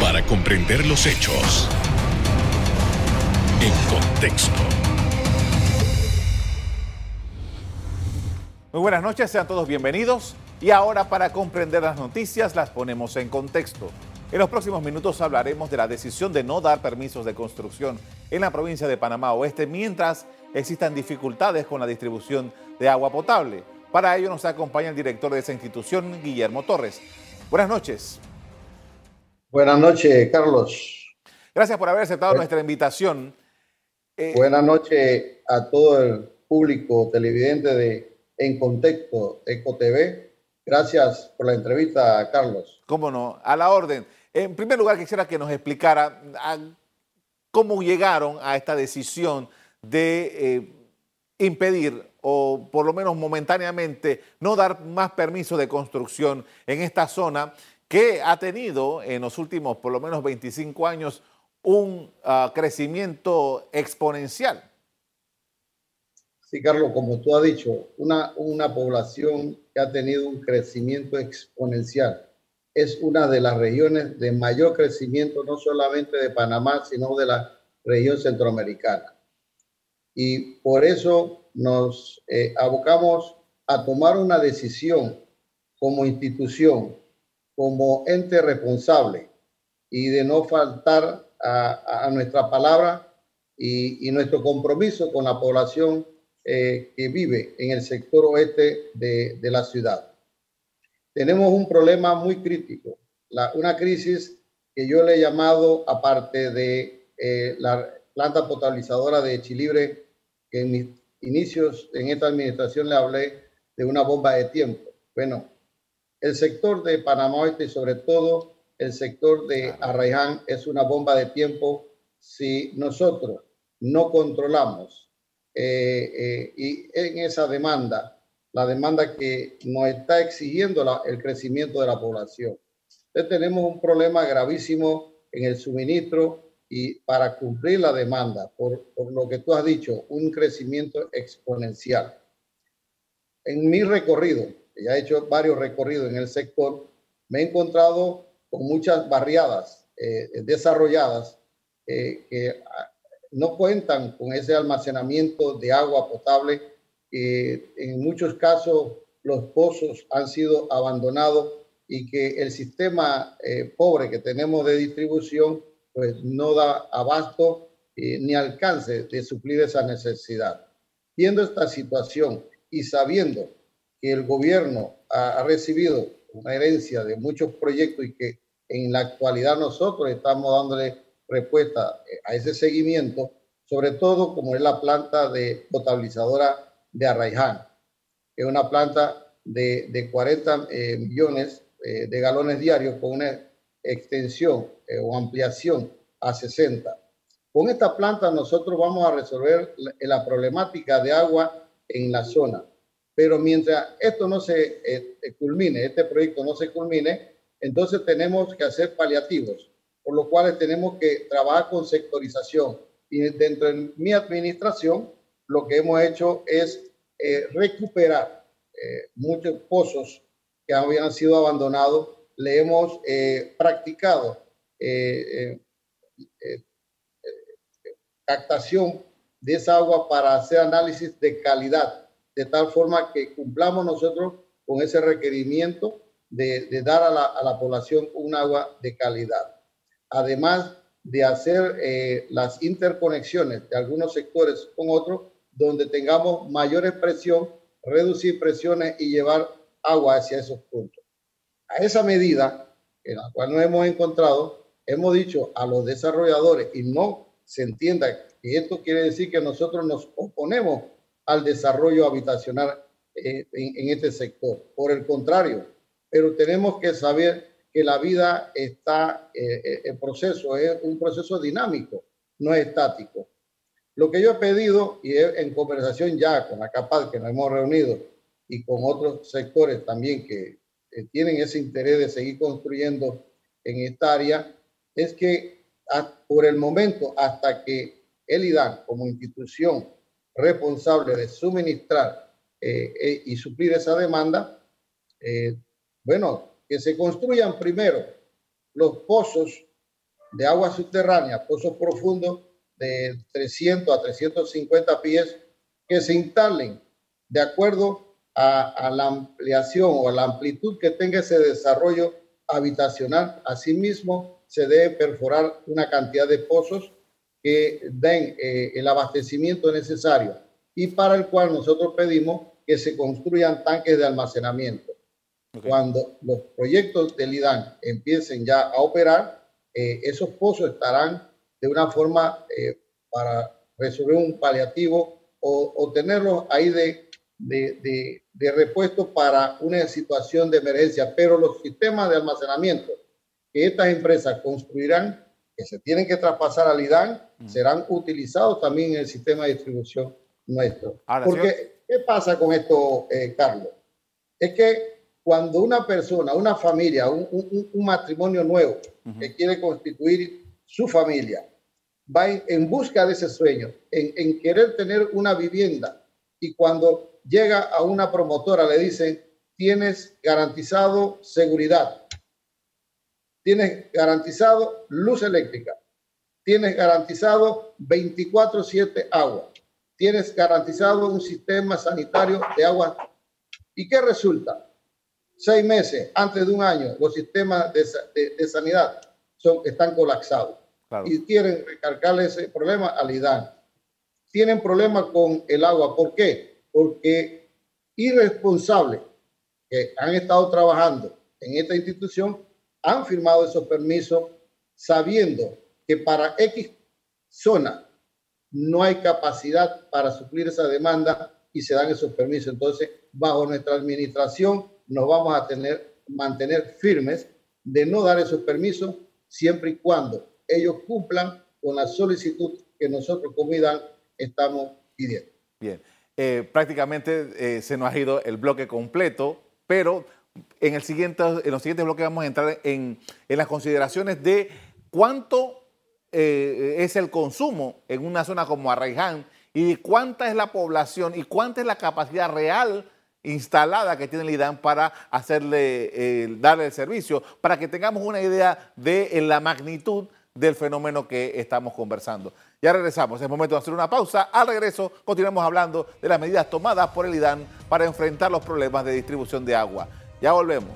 Para comprender los hechos en contexto. Muy buenas noches, sean todos bienvenidos. Y ahora para comprender las noticias las ponemos en contexto. En los próximos minutos hablaremos de la decisión de no dar permisos de construcción en la provincia de Panamá Oeste mientras existan dificultades con la distribución de agua potable. Para ello nos acompaña el director de esa institución, Guillermo Torres. Buenas noches. Buenas noches, Carlos. Gracias por haber aceptado nuestra invitación. Eh, Buenas noches a todo el público televidente de En Contexto Eco TV. Gracias por la entrevista, Carlos. Cómo no, a la orden. En primer lugar, quisiera que nos explicara cómo llegaron a esta decisión de eh, impedir o por lo menos momentáneamente no dar más permiso de construcción en esta zona que ha tenido en los últimos por lo menos 25 años un ah, crecimiento exponencial. Sí, Carlos, como tú has dicho, una, una población que ha tenido un crecimiento exponencial. Es una de las regiones de mayor crecimiento, no solamente de Panamá, sino de la región centroamericana. Y por eso nos eh, abocamos a tomar una decisión como institución, como ente responsable y de no faltar a, nuestra palabra y, nuestro compromiso con la población eh, que vive en el sector oeste de, la ciudad. Tenemos un problema muy crítico, una crisis que yo le he llamado, aparte de eh, la planta potabilizadora de Chilibre, que en mis inicios en esta administración le hablé de una bomba de tiempo. Bueno, el sector de Panamá Oeste y sobre todo el sector de Arraiján es una bomba de tiempo si nosotros no controlamos eh, eh, y en esa demanda, la demanda que nos está exigiendo el crecimiento de la población. Entonces tenemos un problema gravísimo en el suministro y para cumplir la demanda, por, por lo que tú has dicho, un crecimiento exponencial. En mi recorrido, ya he hecho varios recorridos en el sector, me he encontrado con muchas barriadas eh, desarrolladas eh, que ah, no cuentan con ese almacenamiento de agua potable. en muchos casos los pozos han sido abandonados y que el sistema eh, pobre que tenemos de distribución pues no da abasto ni alcance de suplir esa necesidad. Viendo esta situación y sabiendo que el gobierno ha, ha recibido una herencia de muchos proyectos y que en la actualidad nosotros estamos dándole respuesta eh, a ese seguimiento, sobre todo como es la planta de potabilizadora de Arraiján, que es una planta de, de 40 eh, millones eh, de galones diarios con una extensión o ampliación a 60. Con esta planta nosotros vamos a resolver la, la problemática de agua en la zona. Pero mientras esto no se culmine, este proyecto no se culmine, entonces tenemos que hacer paliativos, por lo cual tenemos que trabajar con sectorización. Y dentro de mi administración, lo que hemos hecho es eh, recuperar eh, muchos pozos que habían sido abandonados. Le hemos eh, practicado captación de esa agua para hacer análisis de calidad, de tal forma que cumplamos nosotros con ese requerimiento de, dar a la, población un agua de calidad. Además de hacer eh, las interconexiones de algunos sectores con otros, donde tengamos mayor presión, reducir presiones y llevar agua hacia esos puntos. A esa medida, en la cual nos hemos encontrado, hemos dicho a los desarrolladores, y no se entienda que esto quiere decir que nosotros nos oponemos al desarrollo habitacional eh, en, este sector. Por el contrario, pero tenemos que saber que la vida está eh, eh, en proceso, es un proceso dinámico, no es estático. Lo que yo he pedido, y en conversación ya con la CAPAD que nos hemos reunido y con otros sectores también que tienen ese interés de seguir construyendo en esta área, es que por el momento, hasta que el IDAN como institución responsable de suministrar eh, y suplir esa demanda, bueno, que se construyan primero los pozos de agua subterránea, pozos profundos de 300 a 350 pies, que se instalen de acuerdo a, la ampliación o a la amplitud que tenga ese desarrollo habitacional. Asimismo, se debe perforar una cantidad de pozos que den eh, el abastecimiento necesario y para el cual nosotros pedimos que se construyan tanques de almacenamiento. Cuando los proyectos del IDAN empiecen ya a operar, eh, esos pozos estarán de una forma eh, para resolver un paliativo o, tenerlos ahí de, de, de, repuesto para una situación de emergencia. Pero los sistemas de almacenamiento que estas empresas construirán, que se tienen que traspasar al IDAN, serán utilizados también en el sistema de distribución nuestro. Porque, ¿qué pasa con esto, eh, Carlos? Es que cuando una persona, una familia, un, un, matrimonio nuevo que quiere constituir su familia, va en, busca de ese sueño, en, en, querer tener una vivienda y cuando llega a una promotora le dicen, tienes garantizado seguridad, tienes garantizado luz eléctrica, tienes garantizado 24/7 agua, tienes garantizado un sistema sanitario de agua. ¿Y qué resulta? Seis meses, antes de un año, los sistemas de, sanidad son, están colapsados y quieren recargarle ese problema al IDAN. Tienen problemas con el agua. ¿Por qué? Porque irresponsables que han estado trabajando en esta institución han firmado esos permisos sabiendo que para X zona no hay capacidad para suplir esa demanda y se dan esos permisos. Entonces, bajo nuestra administración nos vamos a tener, mantener firmes de no dar esos permisos siempre y cuando ellos cumplan con la solicitud que nosotros como estamos pidiendo. Bien, eh, prácticamente eh, se nos ha ido el bloque completo, pero en, el siguiente, en los siguientes bloques vamos a entrar en, en las consideraciones de cuánto eh, es el consumo en una zona como Arraiján y cuánta es la población y cuánta es la capacidad real instalada que tiene el IDAN para hacerle, darle el servicio, para que tengamos una idea de la magnitud del fenómeno que estamos conversando. Ya regresamos, es momento de hacer una pausa. Al regreso continuamos hablando de las medidas tomadas por el IDAN para enfrentar los problemas de distribución de agua. Ya volvemos.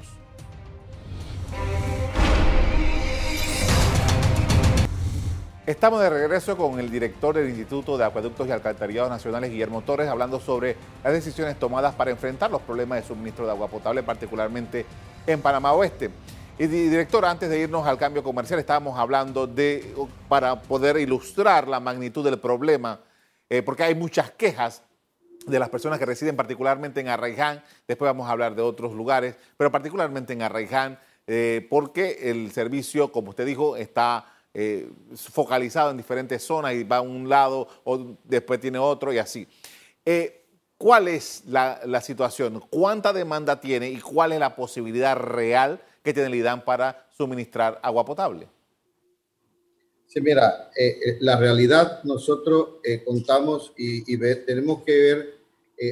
Estamos de regreso con el director del Instituto de Acueductos y Alcantarillados Nacionales, Guillermo Torres, hablando sobre las decisiones tomadas para enfrentar los problemas de suministro de agua potable, particularmente en Panamá Oeste. Y director, antes de irnos al cambio comercial, estábamos hablando de, para poder ilustrar la magnitud del problema, eh, porque hay muchas quejas de las personas que residen particularmente en Arraiján, después vamos a hablar de otros lugares, pero particularmente en Arraiján, eh, porque el servicio, como usted dijo, está eh, focalizado en diferentes zonas y va a un lado o después tiene otro y así. ¿Cuál es la, la situación? ¿Cuánta demanda tiene y cuál es la posibilidad real que tiene el IDAN para suministrar agua potable? Sí, mira, eh, eh, la realidad nosotros eh, contamos y, tenemos que ver,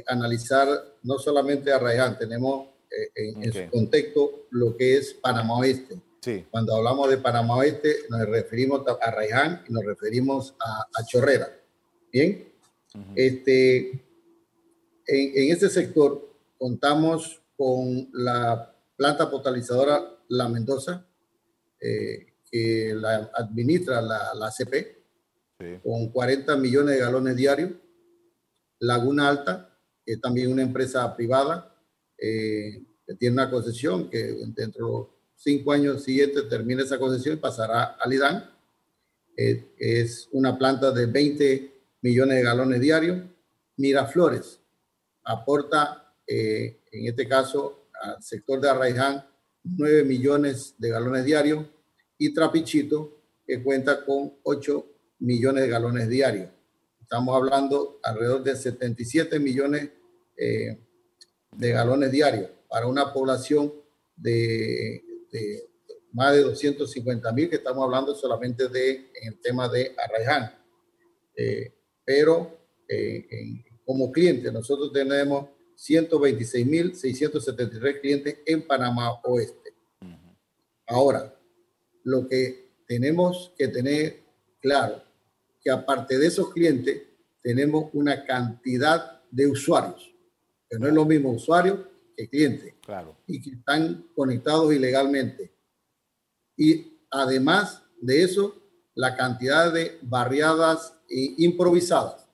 analizar no solamente a Arraiján, tenemos en, su contexto lo que es Panamá Oeste. Sí. Cuando hablamos de Panamá Oeste nos referimos a Arraiján y nos referimos a, Chorrera. Bien, este, en, en este sector contamos con la planta potabilizadora La Mendoza, eh, que la administra la, la ACP, con 40 millones de galones diarios. Laguna Alta, que es también una empresa privada, eh, que tiene una concesión que dentro de los cinco años siguientes termina esa concesión y pasará al IDAN. Eh, es una planta de 20 millones de galones diarios. Miraflores aporta, en este caso, al sector de Arraiján 9 millones de galones diarios y Trapichito que cuenta con 8 millones de galones diarios. Estamos hablando alrededor de 77 millones eh, de galones diarios para una población de, más de 250 mil, que estamos hablando solamente de en el tema de Arraiján. Eh, pero eh, como cliente nosotros tenemos 126.673 clientes en Panamá Oeste. Ahora, lo que tenemos que tener claro, que aparte de esos clientes, tenemos una cantidad de usuarios, que no es lo mismo usuario que cliente, claro. y que están conectados ilegalmente. Y además de eso, la cantidad de barriadas improvisadas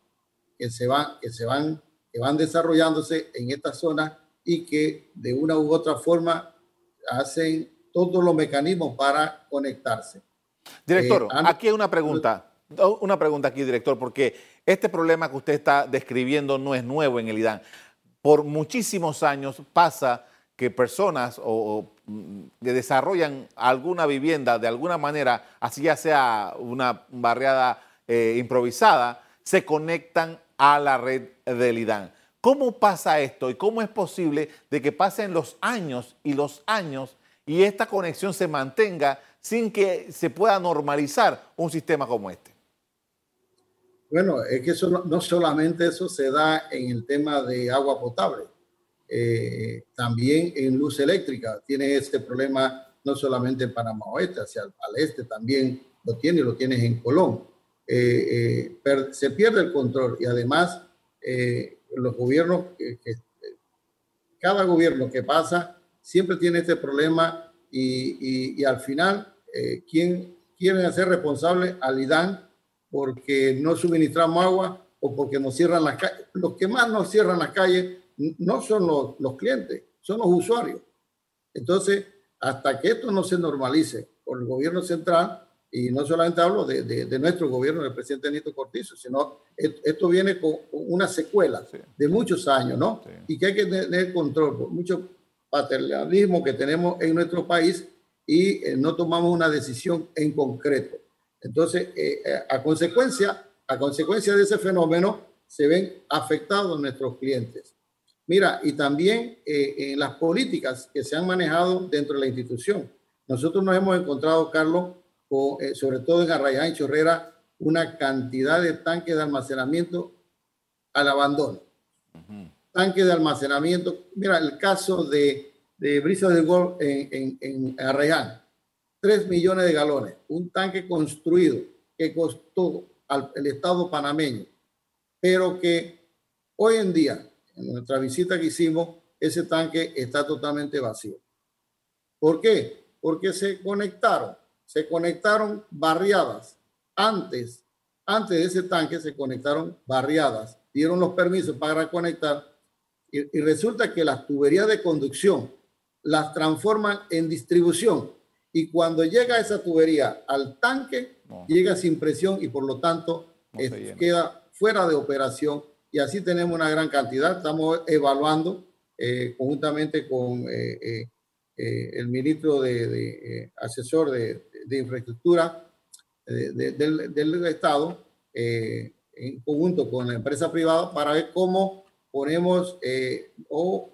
que se van, que se van, que van desarrollándose en esta zona y que de una u otra forma hacen todos los mecanismos para conectarse. Director, eh, aquí hay una pregunta. Una pregunta aquí, director, porque este problema que usted está describiendo no es nuevo en el IDAN. Por muchísimos años pasa que personas mm, que desarrollan alguna vivienda de alguna manera, así ya sea una barriada eh, improvisada, se conectan a la red del IDAN. ¿Cómo pasa esto y cómo es posible de que pasen los años y los años y esta conexión se mantenga sin que se pueda normalizar un sistema como este? Bueno, es que eso no, solamente eso se da en el tema de agua potable, eh, también en luz eléctrica tiene este problema no solamente en Panamá Oeste, hacia el, al este también lo tiene, lo tienes en Colón. Eh, eh, se pierde el control y además los gobiernos, cada gobierno que pasa siempre tiene este problema y, al final eh, ¿quién quieren hacer responsable al IDAN porque no suministramos agua o porque nos cierran las calles. Los que más nos cierran las calles no son los, los clientes, son los usuarios. Entonces, hasta que esto no se normalice por el gobierno central, y no solamente hablo de, de, nuestro gobierno, del presidente Nito Cortizo, sino esto viene con una secuela de muchos años, ¿no? Y que hay que tener control por mucho paternalismo que tenemos en nuestro país y eh, no tomamos una decisión en concreto. Entonces, eh, eh, a, consecuencia, a consecuencia de ese fenómeno, se ven afectados nuestros clientes. Mira, y también en las políticas que se han manejado dentro de la institución. Nosotros nos hemos encontrado, Carlos, sobre todo en Arrayán y Chorrera, una cantidad de tanques de almacenamiento al abandono. Tanques de almacenamiento. Mira, el caso de de brisa del Golf en, en, Arrayán. 3 millones de galones, un tanque construido que costó al el Estado panameño, pero que hoy en día, en nuestra visita que hicimos, ese tanque está totalmente vacío. ¿Por qué? Porque se conectaron, se conectaron barriadas. Antes, antes de ese tanque se conectaron barriadas, dieron los permisos para conectar y, y resulta que las tuberías de conducción las transforman en distribución y cuando llega esa tubería al tanque, llega sin presión y por lo tanto queda fuera de operación. Y así tenemos una gran cantidad. Estamos evaluando eh, conjuntamente con eh, eh, el ministro de, asesor de, infraestructura del, del, Estado, en conjunto con la empresa privada, para ver cómo ponemos o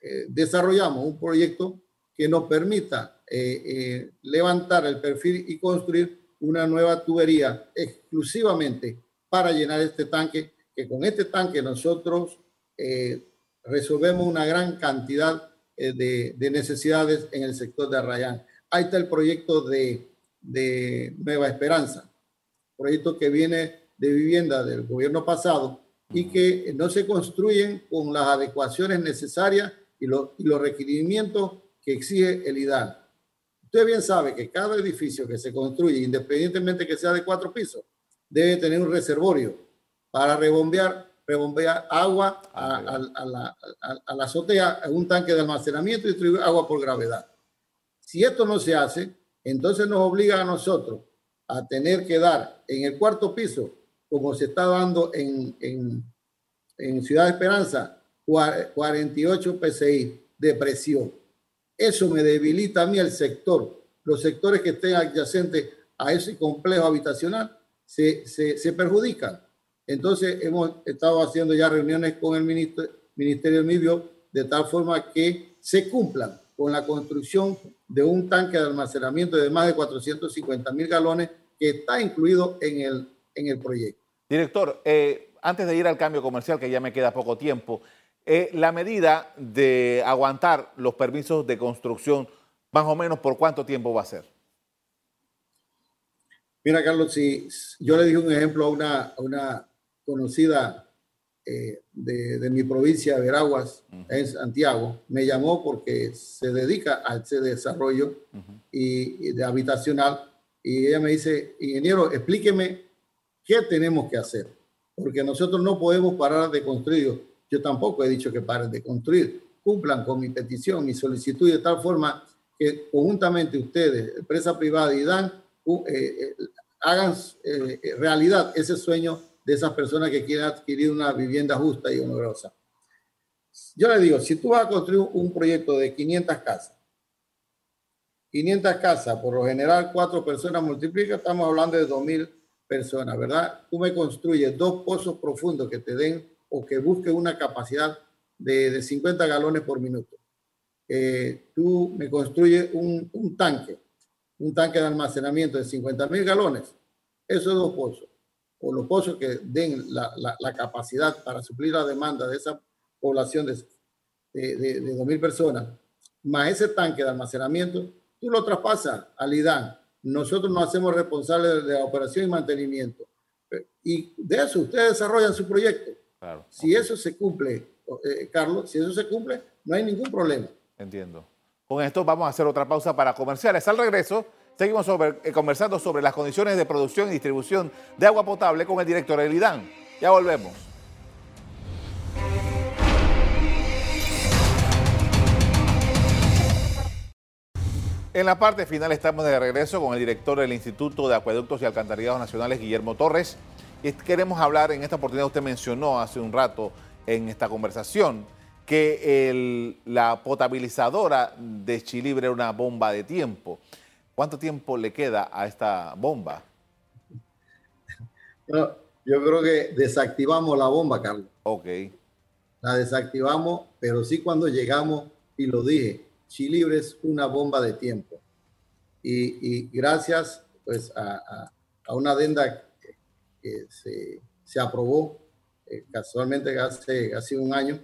eh, desarrollamos un proyecto que nos permita eh, eh, levantar el perfil y construir una nueva tubería exclusivamente para llenar este tanque, que con este tanque nosotros resolvemos una gran cantidad de, necesidades en el sector de Arrayán. Ahí está el proyecto de, de Nueva Esperanza, proyecto que viene de vivienda del gobierno pasado y que no se construyen con las adecuaciones necesarias y, los requerimientos que exige el IDAN. Usted bien sabe que cada edificio que se construye, independientemente que sea de cuatro pisos, debe tener un reservorio para rebombear, rebombear agua a, la, a, la, azotea, un tanque de almacenamiento y distribuir agua por gravedad. Si esto no se hace, entonces nos obliga a nosotros a tener que dar en el cuarto piso, como se está dando en, en, en Ciudad Esperanza, 48 PCI de presión. Eso me debilita a mí el sector. Los sectores que estén adyacentes a ese complejo habitacional se, se, perjudican. Entonces hemos estado haciendo ya reuniones con el ministro, Ministerio del Medio de tal forma que se cumplan con la construcción de un tanque de almacenamiento de más de 450 mil galones que está incluido en el, en el proyecto. Director, eh, antes de ir al cambio comercial, que ya me queda poco tiempo, eh, la medida de aguantar los permisos de construcción, más o menos, ¿por cuánto tiempo va a ser? Mira, Carlos, si yo le dije un ejemplo a una, una conocida eh, de, mi provincia, Veraguas, en Santiago, me llamó porque se dedica a ese desarrollo y, de habitacional y ella me dice, ingeniero, explíqueme qué tenemos que hacer, porque nosotros no podemos parar de construir. Yo tampoco he dicho que paren de construir. Cumplan con mi petición, mi solicitud de tal forma que conjuntamente ustedes, empresa privada y dan, eh, eh, hagan realidad ese sueño de esas personas que quieren adquirir una vivienda justa y honorosa. Yo le digo, si tú vas a construir un proyecto de 500 casas, 500 casas, por lo general cuatro personas multiplica, estamos hablando de 2.000 personas, ¿verdad? Tú me construyes dos pozos profundos que te den o que busquen una capacidad de, de 50 galones por minuto. Eh, tú me construyes un, tanque, un tanque de almacenamiento de 50.000 galones, esos dos pozos o los pozos que den la, capacidad para suplir la demanda de esa población de, de, de, de 2.000 personas, más ese tanque de almacenamiento, tú lo traspasas al IDAN. Nosotros nos hacemos responsables de la operación y mantenimiento. Y de eso ustedes desarrollan su proyecto. Claro. Si eso se cumple, eh, Carlos, si eso se cumple, no hay ningún problema. Entiendo. Con esto vamos a hacer otra pausa para comerciales. Al regreso, Seguimos sobre, eh, conversando sobre las condiciones de producción y distribución de agua potable con el director del IDAN. Ya volvemos. En la parte final estamos de regreso con el director del Instituto de Acueductos y Alcantarillados Nacionales, Guillermo Torres. Y queremos hablar, en esta oportunidad usted mencionó hace un rato en esta conversación, que la potabilizadora de Chilibre era una bomba de tiempo. ¿Cuánto tiempo le queda a esta bomba? yo creo que desactivamos la bomba, Carlos. Ok. La desactivamos, pero sí cuando llegamos, y lo dije, Chilibre es una bomba de tiempo. Y, gracias pues, a, una adenda que, se, aprobó eh, casualmente hace, hace un año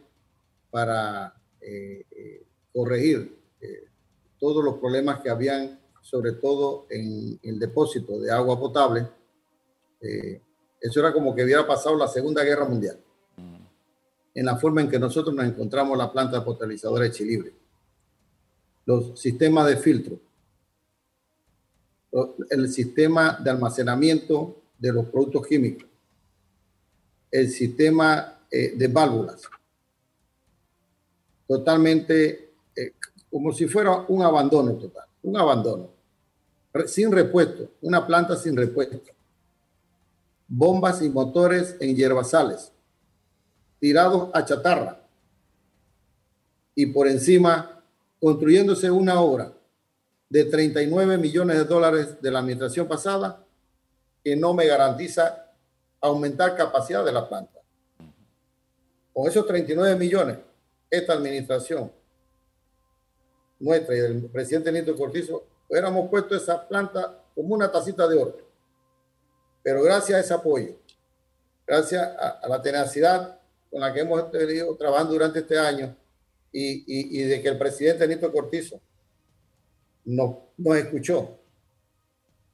para eh, eh, corregir todos los problemas que habían sobre todo en el depósito de agua potable, eh, eso era como que hubiera pasado la Segunda Guerra Mundial, mm. en la forma en que nosotros nos encontramos la planta potabilizadora de Chilibre. Los sistemas de filtro, el sistema de almacenamiento de los productos químicos, el sistema eh, de válvulas, totalmente eh, como si fuera un abandono total, un abandono sin repuesto, una planta sin repuesto. Bombas y motores en hierbasales, tirados a chatarra. Y por encima, construyéndose una obra de 39 millones de dólares de la administración pasada que no me garantiza aumentar capacidad de la planta. Con esos 39 millones, esta administración nuestra y del presidente Nito Cortizo hubiéramos puesto esa planta como una tacita de oro. Pero gracias a ese apoyo, gracias a, la tenacidad con la que hemos tenido trabajando durante este año y, de que el presidente Nito Cortizo nos, nos escuchó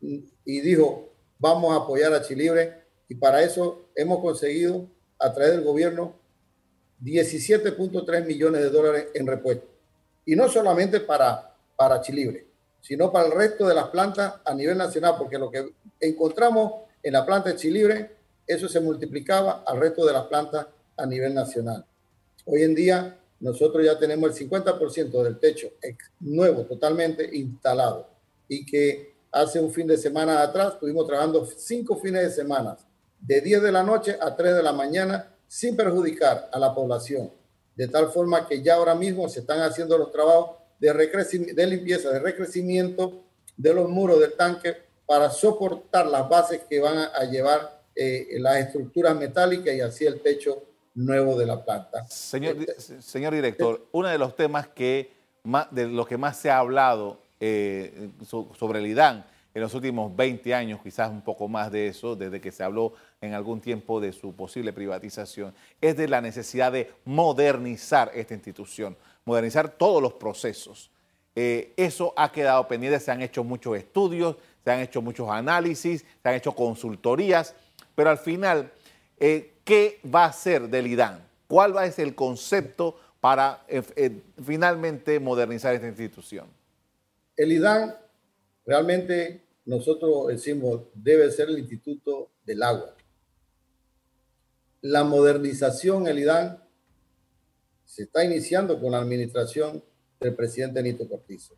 y dijo, vamos a apoyar a Chilibre y para eso hemos conseguido a través del gobierno 17.3 millones de dólares en repuesto. Y no solamente para, para Chilibre, sino para el resto de las plantas a nivel nacional, porque lo que encontramos en la planta de Chilibre, eso se multiplicaba al resto de las plantas a nivel nacional. Hoy en día nosotros ya tenemos el 50% del techo nuevo, totalmente instalado, y que hace un fin de semana atrás estuvimos trabajando cinco fines de semana, de 10 de la noche a 3 de la mañana, sin perjudicar a la población, de tal forma que ya ahora mismo se están haciendo los trabajos de, de limpieza, de recrecimiento de los muros del tanque para soportar las bases que van a, llevar eh, las estructuras metálicas y así el techo nuevo de la planta. Señor, este, señor director, uno de los temas que más, de los que más se ha hablado eh, sobre el IDAN en los últimos 20 años, quizás un poco más de eso, desde que se habló en algún tiempo de su posible privatización, es de la necesidad de modernizar esta institución modernizar todos los procesos. Eh, eso ha quedado pendiente, se han hecho muchos estudios, se han hecho muchos análisis, se han hecho consultorías, pero al final, eh, ¿qué va a ser del IDAN? ¿Cuál va a ser el concepto para finalmente modernizar esta institución? El IDAN realmente nosotros decimos debe ser el Instituto del Agua. La modernización, el IDAN, se está iniciando con la administración del presidente Nito Cortizo.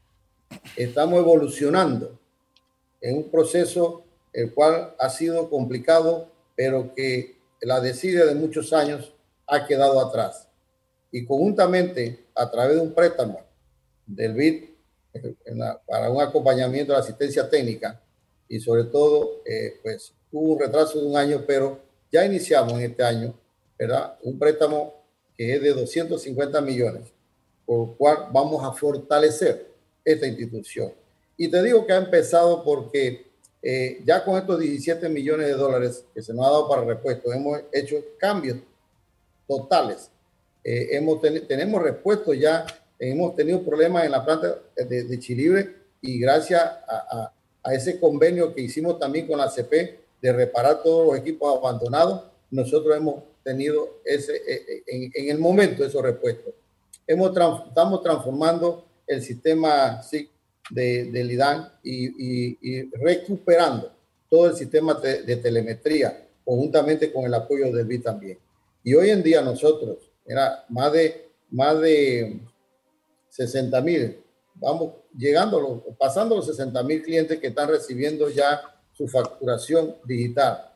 Estamos evolucionando en un proceso el cual ha sido complicado, pero que la desidia de muchos años ha quedado atrás. Y conjuntamente, a través de un préstamo del BID para un acompañamiento de la asistencia técnica, y sobre todo, eh, pues hubo un retraso de un año, pero ya iniciamos en este año, ¿verdad? Un préstamo que es de 250 millones, por lo cual vamos a fortalecer esta institución. Y te digo que ha empezado porque eh, ya con estos 17 millones de dólares que se nos ha dado para repuestos, hemos hecho cambios totales. Eh, hemos tenemos repuestos ya, hemos tenido problemas en la planta de, de Chilibre y gracias a, a, ese convenio que hicimos también con la CP de reparar todos los equipos abandonados, nosotros hemos tenido ese, eh, en, en el momento esos repuestos. Hemos, estamos transformando el sistema SIC de, del IDAN y, recuperando todo el sistema de, telemetría, conjuntamente con el apoyo del BI también. Y hoy en día nosotros, era más de, más de 60 mil, vamos llegando, pasando los 60 mil clientes que están recibiendo ya su facturación digital.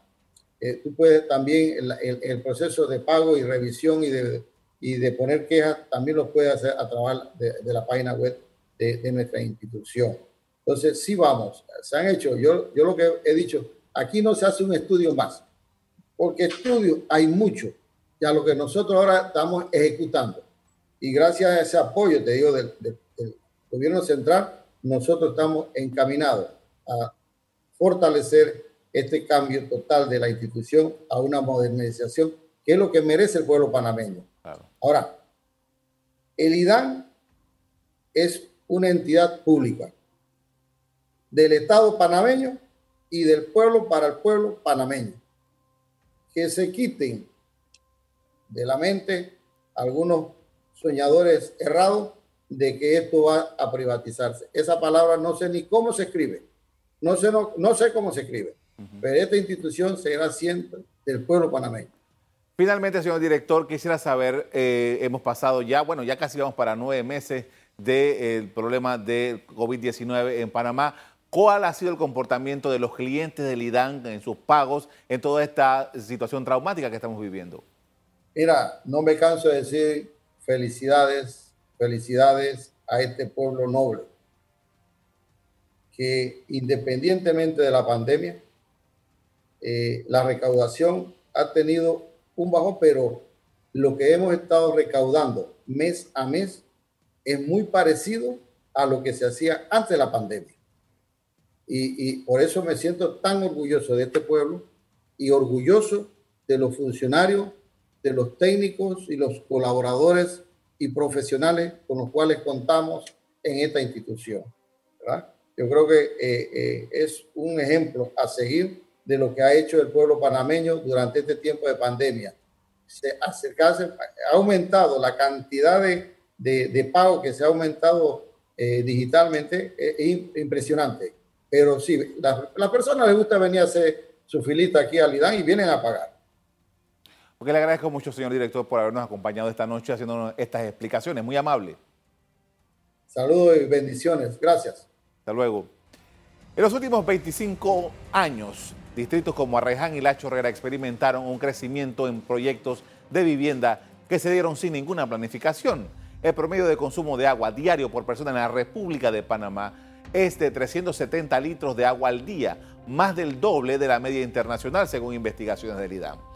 Eh, tú puedes también el, el, proceso de pago y revisión y de, y de poner quejas, también lo puedes hacer a través de, de la página web de, nuestra institución. Entonces, sí vamos, se han hecho, yo, yo lo que he dicho, aquí no se hace un estudio más, porque estudios hay mucho, ya lo que nosotros ahora estamos ejecutando. Y gracias a ese apoyo, te digo, del, del gobierno central, nosotros estamos encaminados a fortalecer este cambio total de la institución a una modernización, que es lo que merece el pueblo panameño. Ahora, el IDAN es una entidad pública del Estado panameño y del pueblo para el pueblo panameño. Que se quiten de la mente algunos soñadores errados de que esto va a privatizarse. Esa palabra no sé ni cómo se escribe, no sé, no, no sé cómo se escribe, pero esta institución será siempre del pueblo panameño. Finalmente, señor director, quisiera saber, eh, hemos pasado ya, bueno, ya casi vamos para nueve meses del problema de COVID-19 en Panamá. ¿Cuál ha sido el comportamiento de los clientes del IDAN en sus pagos en toda esta situación traumática que estamos viviendo? Mira, no me canso de decir felicidades, felicidades a este pueblo noble, que independientemente de la pandemia, eh, la recaudación ha tenido un bajo, pero lo que hemos estado recaudando mes a mes es muy parecido a lo que se hacía antes de la pandemia. Y, por eso me siento tan orgulloso de este pueblo y orgulloso de los funcionarios, de los técnicos y los colaboradores y profesionales con los cuales contamos en esta institución. Yo creo que eh, eh, es un ejemplo a seguir de lo que ha hecho el pueblo panameño durante este tiempo de pandemia. Se acercarse, ha aumentado la cantidad de de, pago que se ha aumentado eh, digitalmente es impresionante. Pero sí, las la personas les gusta venir a hacer su filita aquí al IDAN y vienen a pagar. Porque le agradezco mucho, señor director, por habernos acompañado esta noche haciendo estas explicaciones. Muy amable. Saludos y bendiciones. Gracias. Hasta luego. En los últimos 25 años, distritos como Arreján y La Chorrera experimentaron un crecimiento en proyectos de vivienda que se dieron sin ninguna planificación. El promedio de consumo de agua diario por persona en la República de Panamá es de 370 litros de agua al día, más del doble de la media internacional según investigaciones del IDAM.